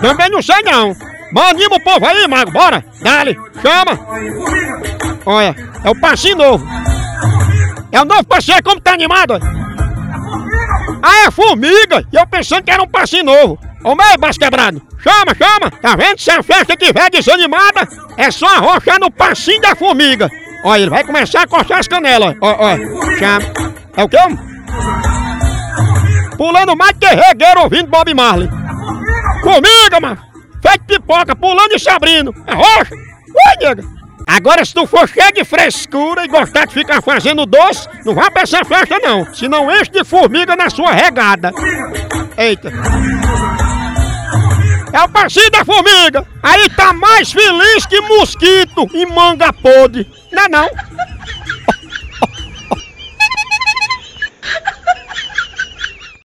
Também não sei não. Mas anima o povo aí, mago, bora. Dale, chama. Olha, é o passinho novo. É o novo passeio, como tá animado? Ah, é formiga! E eu pensando que era um passinho novo. Ô meio, baixo quebrado. Chama, chama. Tá vendo? Se a festa estiver desanimada, é só arrochar no passinho da formiga. Olha, ele vai começar a coçar as canelas. Ó, ó. Chama. É o quê? Pulando mais que regueiro ouvindo Bob Marley. Formiga, mano. Feito pipoca, pulando e se abrindo. É roxa. Ui, nega. Agora, se tu for cheio de frescura e gostar de ficar fazendo doce, não vá pra essa festa não. Senão enche de formiga na sua regada. Eita. É o passinho da formiga. Aí tá mais feliz que mosquito em manga podre. Não é não?